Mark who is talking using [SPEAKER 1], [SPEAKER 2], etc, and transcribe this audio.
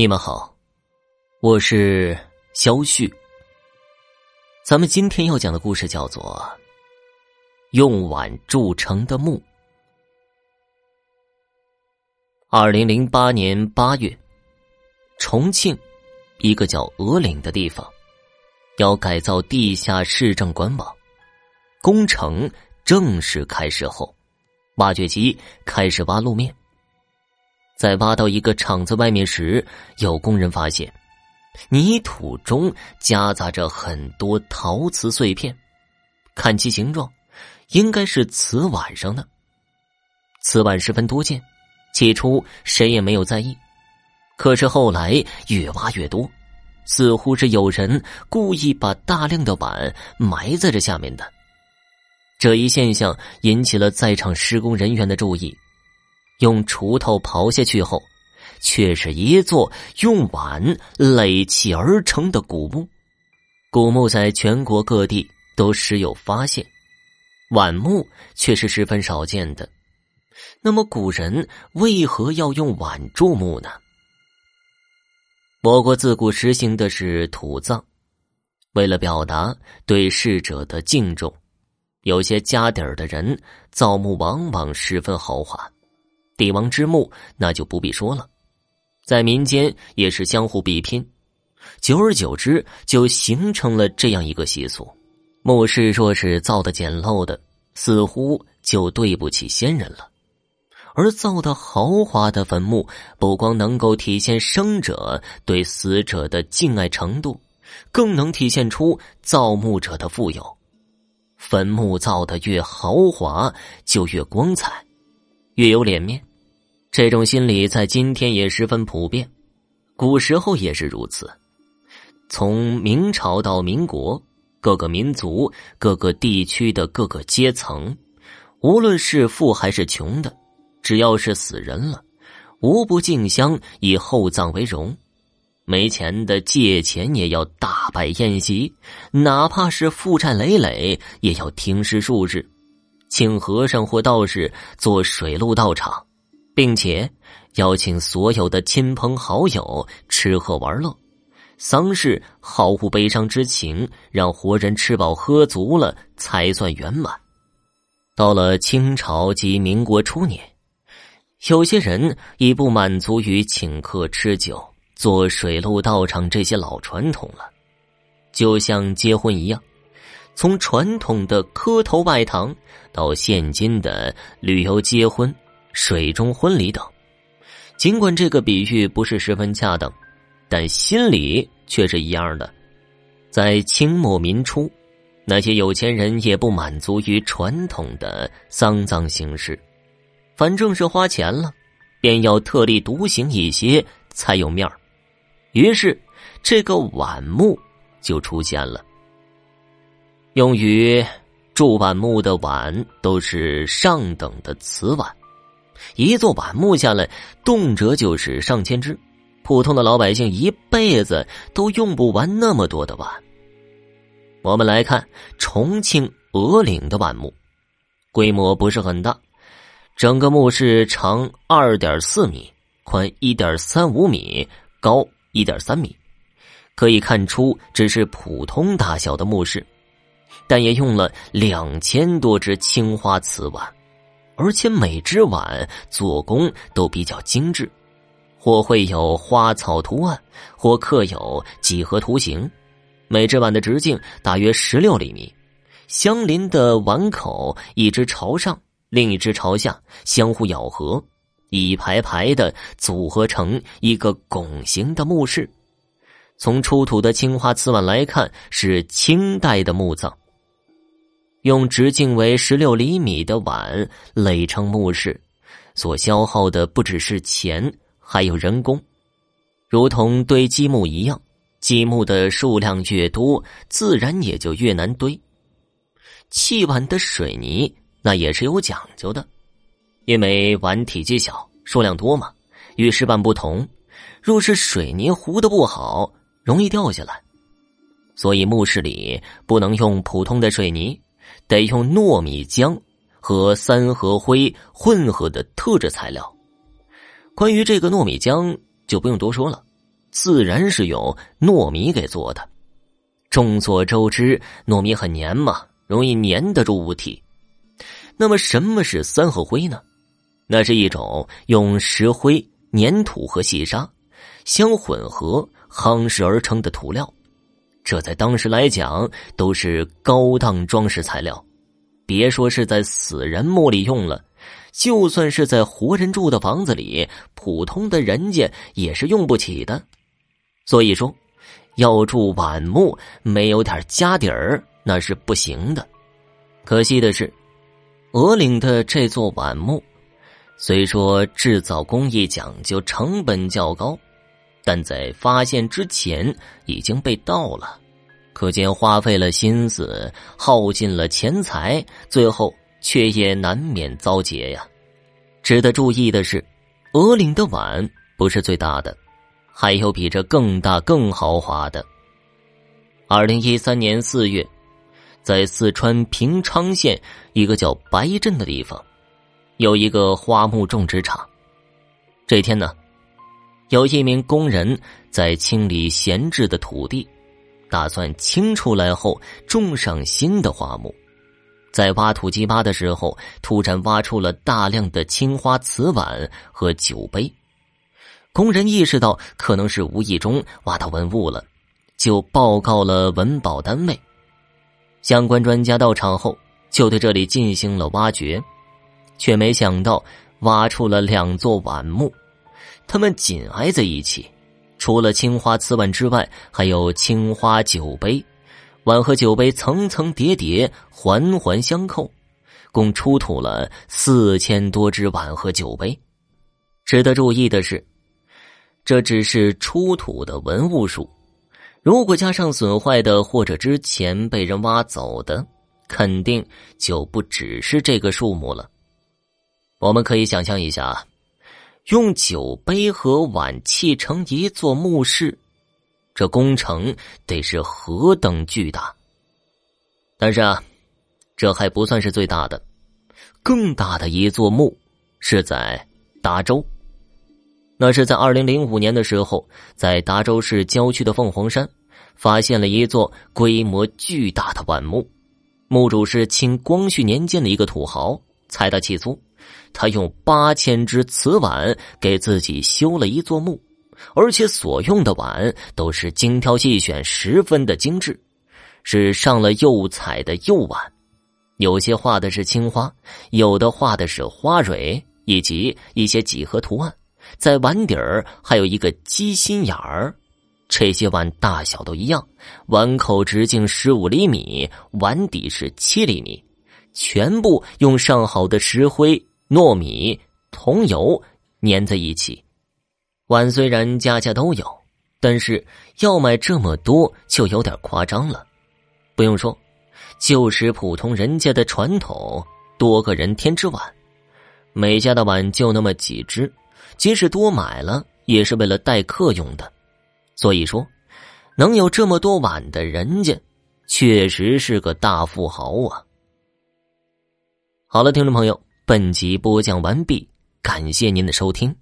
[SPEAKER 1] 你们好，我是肖旭。咱们今天要讲的故事叫做《用碗铸成的墓》。二零零八年八月，重庆一个叫鹅岭的地方，要改造地下市政管网，工程正式开始后，挖掘机开始挖路面。在挖到一个厂子外面时，有工人发现，泥土中夹杂着很多陶瓷碎片，看其形状，应该是瓷碗上的。瓷碗十分多见，起初谁也没有在意，可是后来越挖越多，似乎是有人故意把大量的碗埋在这下面的。这一现象引起了在场施工人员的注意。用锄头刨下去后，却是一座用碗垒砌而成的古墓。古墓在全国各地都时有发现，碗墓却是十分少见的。那么，古人为何要用碗筑墓呢？我国自古实行的是土葬，为了表达对逝者的敬重，有些家底儿的人造墓往往十分豪华。帝王之墓那就不必说了，在民间也是相互比拼，久而久之就形成了这样一个习俗：墓室若是造的简陋的，似乎就对不起先人了；而造的豪华的坟墓，不光能够体现生者对死者的敬爱程度，更能体现出造墓者的富有。坟墓造的越豪华，就越光彩，越有脸面。这种心理在今天也十分普遍，古时候也是如此。从明朝到民国，各个民族、各个地区的各个阶层，无论是富还是穷的，只要是死人了，无不敬香以厚葬为荣。没钱的借钱也要大摆宴席，哪怕是负债累累，也要停尸数日，请和尚或道士做水陆道场。并且邀请所有的亲朋好友吃喝玩乐，丧事毫无悲伤之情，让活人吃饱喝足了才算圆满。到了清朝及民国初年，有些人已不满足于请客吃酒、做水陆道场这些老传统了，就像结婚一样，从传统的磕头拜堂到现今的旅游结婚。水中婚礼等，尽管这个比喻不是十分恰当，但心理却是一样的。在清末民初，那些有钱人也不满足于传统的丧葬形式，反正是花钱了，便要特立独行一些才有面儿。于是，这个碗墓就出现了。用于铸碗墓的碗都是上等的瓷碗。一座板木下来，动辄就是上千只，普通的老百姓一辈子都用不完那么多的碗。我们来看重庆鹅岭的碗墓，规模不是很大，整个墓室长二点四米，宽一点三五米，高一点三米，可以看出只是普通大小的墓室，但也用了两千多只青花瓷碗。而且每只碗做工都比较精致，或会有花草图案，或刻有几何图形。每只碗的直径大约十六厘米，相邻的碗口一只朝上，另一只朝下，相互咬合，一排排的组合成一个拱形的墓室。从出土的青花瓷碗来看，是清代的墓葬。用直径为十六厘米的碗垒成墓室，所消耗的不只是钱，还有人工。如同堆积木一样，积木的数量越多，自然也就越难堆。砌碗的水泥那也是有讲究的，因为碗体积小，数量多嘛，与石板不同。若是水泥糊的不好，容易掉下来，所以墓室里不能用普通的水泥。得用糯米浆和三合灰混合的特制材料。关于这个糯米浆，就不用多说了，自然是用糯米给做的。众所周知，糯米很粘嘛，容易粘得住物体。那么，什么是三合灰呢？那是一种用石灰、粘土和细沙相混合夯实而成的涂料。这在当时来讲都是高档装饰材料。别说是在死人墓里用了，就算是在活人住的房子里，普通的人家也是用不起的。所以说。要住晚墓，没有点家底儿那是不行的。可惜的是，鹅岭的这座晚墓，虽说制造工艺讲究，成本较高，但在发现之前已经被盗了，可见花费了心思，耗尽了钱财，最后却也难免遭劫呀。值得注意的是，鹅岭的碗不是最大的。还有比这更大、更豪华的。二零一三年四月，在四川平昌县一个叫白镇的地方，有一个花木种植场。这天呢，有一名工人在清理闲置的土地，打算清出来后种上新的花木。在挖土机挖的时候，突然挖出了大量的青花瓷碗和酒杯。工人意识到可能是无意中挖到文物了，就报告了文保单位。相关专家到场后，就对这里进行了挖掘，却没想到挖出了两座碗墓，他们紧挨在一起，除了青花瓷碗之外，还有青花酒杯，碗和酒杯层层叠叠，环环相扣，共出土了四千多只碗和酒杯。值得注意的是。这只是出土的文物数，如果加上损坏的或者之前被人挖走的，肯定就不只是这个数目了。我们可以想象一下，用酒杯和碗砌成一座墓室，这工程得是何等巨大。但是啊，这还不算是最大的，更大的一座墓是在达州。那是在二零零五年的时候，在达州市郊区的凤凰山，发现了一座规模巨大的碗墓。墓主是清光绪年间的一个土豪，财大气粗，他用八千只瓷碗给自己修了一座墓，而且所用的碗都是精挑细选，十分的精致，是上了釉彩的釉碗，有些画的是青花，有的画的是花蕊以及一些几何图案。在碗底儿还有一个鸡心眼儿，这些碗大小都一样，碗口直径十五厘米，碗底是七厘米，全部用上好的石灰、糯米、桐油粘在一起。碗虽然家家都有，但是要买这么多就有点夸张了。不用说，就是普通人家的传统，多个人添只碗，每家的碗就那么几只。即使多买了，也是为了待客用的。所以说，能有这么多碗的人家，确实是个大富豪啊！好了，听众朋友，本集播讲完毕，感谢您的收听。